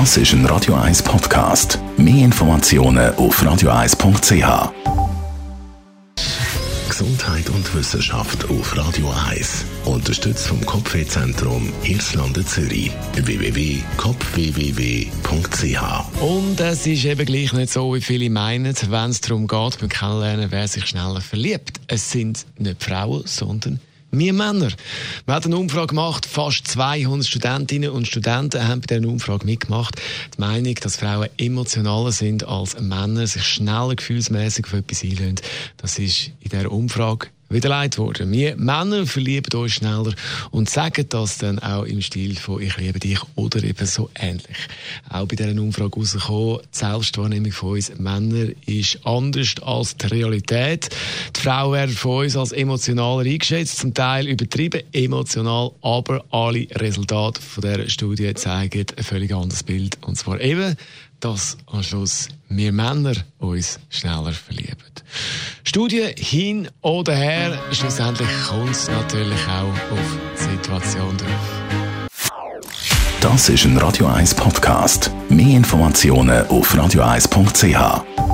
Das ist ein Radio 1 Podcast. Mehr Informationen auf radio1.ch. Gesundheit und Wissenschaft auf Radio 1. Unterstützt vom Kopfwehzentrum Irlande Zürich. www.kopfwww.ch Und es ist eben gleich nicht so, wie viele meinen, wenn es darum geht, beim Kennenlernen, wer sich schneller verliebt. Es sind nicht Frauen, sondern wir Männer. Wir haben eine Umfrage gemacht, fast 200 Studentinnen und Studenten haben bei dieser Umfrage mitgemacht. Die Meinung, dass Frauen emotionaler sind als Männer, sich schneller gefühlsmäßig auf etwas einlösen, das ist in dieser Umfrage widerlegt worden. Wir Männer verlieben uns schneller und sagen das dann auch im Stil von «Ich liebe dich» oder eben so ähnlich. Auch bei dieser Umfrage rausgekommen, die Selbstwahrnehmung von uns Männer ist anders als die Realität. Die Frau werden von uns als emotionaler eingeschätzt, zum Teil übertrieben emotional, aber alle Resultate von dieser Studie zeigen ein völlig anderes Bild. Und zwar eben, dass am Schluss wir Männer uns schneller verlieben. Studie hin oder her, schlussendlich kommt es natürlich auch auf die Situation drauf. Das ist ein Radio 1 Podcast. Mehr Informationen auf radio1.ch.